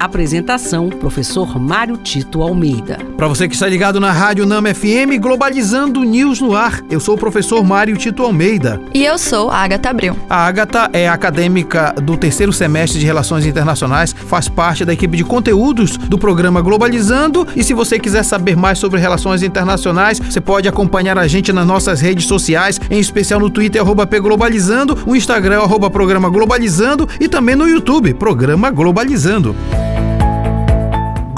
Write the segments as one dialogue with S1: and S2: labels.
S1: Apresentação: Professor Mário Tito Almeida.
S2: Para você que está ligado na Rádio Nama FM, Globalizando News no ar. Eu sou o professor Mário Tito Almeida.
S3: E eu sou a Agatha Abreu.
S2: A Agatha é acadêmica do terceiro semestre de Relações Internacionais, faz parte da equipe de conteúdos do programa Globalizando. E se você quiser saber mais sobre relações internacionais, você pode acompanhar a gente nas nossas redes sociais, em especial no Twitter, arroba Globalizando, o Instagram, arroba Programa Globalizando e também no YouTube, Programa Globalizando.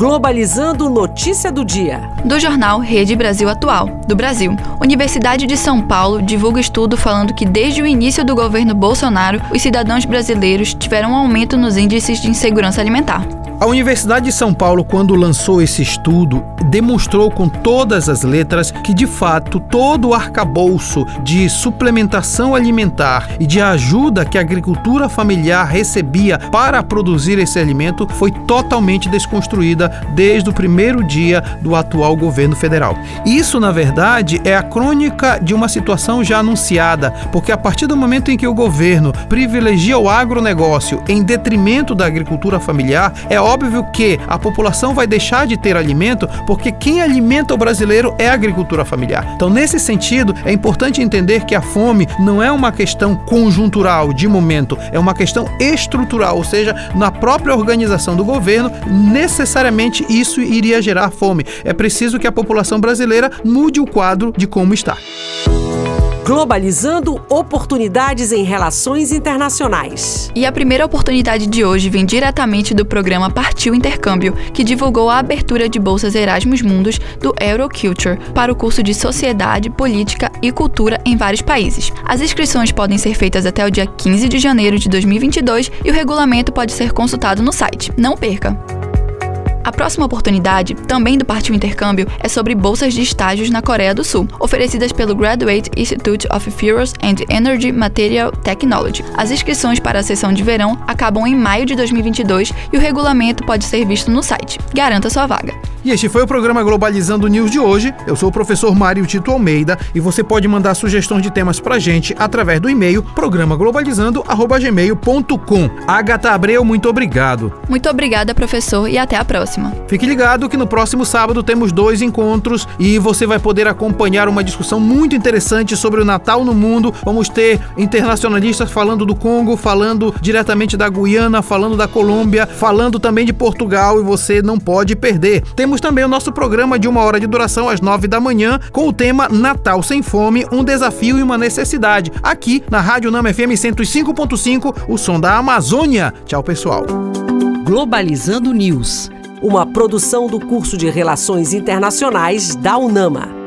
S1: Globalizando Notícia do Dia.
S3: Do jornal Rede Brasil Atual, do Brasil. Universidade de São Paulo divulga estudo falando que desde o início do governo Bolsonaro, os cidadãos brasileiros tiveram um aumento nos índices de insegurança alimentar.
S2: A Universidade de São Paulo, quando lançou esse estudo, demonstrou com todas as letras que, de fato, todo o arcabouço de suplementação alimentar e de ajuda que a agricultura familiar recebia para produzir esse alimento foi totalmente desconstruída desde o primeiro dia do atual governo federal. Isso, na verdade, é a crônica de uma situação já anunciada, porque a partir do momento em que o governo privilegia o agronegócio em detrimento da agricultura familiar, é óbvio que a população vai deixar de ter alimento porque quem alimenta o brasileiro é a agricultura familiar. Então, nesse sentido, é importante entender que a fome não é uma questão conjuntural de momento, é uma questão estrutural, ou seja, na própria organização do governo, necessariamente isso iria gerar fome. É preciso que a população brasileira mude o quadro de como está.
S1: Globalizando oportunidades em relações internacionais.
S3: E a primeira oportunidade de hoje vem diretamente do programa Partiu Intercâmbio, que divulgou a abertura de bolsas Erasmus Mundus do Euroculture para o curso de Sociedade, Política e Cultura em vários países. As inscrições podem ser feitas até o dia 15 de janeiro de 2022 e o regulamento pode ser consultado no site. Não perca! A próxima oportunidade, também do Partiu Intercâmbio, é sobre bolsas de estágios na Coreia do Sul, oferecidas pelo Graduate Institute of Fuels and Energy Material Technology. As inscrições para a sessão de verão acabam em maio de 2022 e o regulamento pode ser visto no site. Garanta sua vaga.
S2: E este foi o programa Globalizando News de hoje. Eu sou o professor Mário Tito Almeida e você pode mandar sugestões de temas pra gente através do e-mail programaglobalizando@gmail.com. Agatha Abreu, muito obrigado.
S3: Muito obrigada, professor, e até a próxima.
S2: Fique ligado que no próximo sábado temos dois encontros e você vai poder acompanhar uma discussão muito interessante sobre o Natal no mundo. Vamos ter internacionalistas falando do Congo, falando diretamente da Guiana, falando da Colômbia, falando também de Portugal e você não pode perder. Temos também o nosso programa de uma hora de duração às nove da manhã com o tema Natal Sem Fome, um desafio e uma necessidade. Aqui na Rádio Nama FM 105.5, o som da Amazônia. Tchau, pessoal.
S1: Globalizando News, uma produção do curso de Relações Internacionais da UNAMA.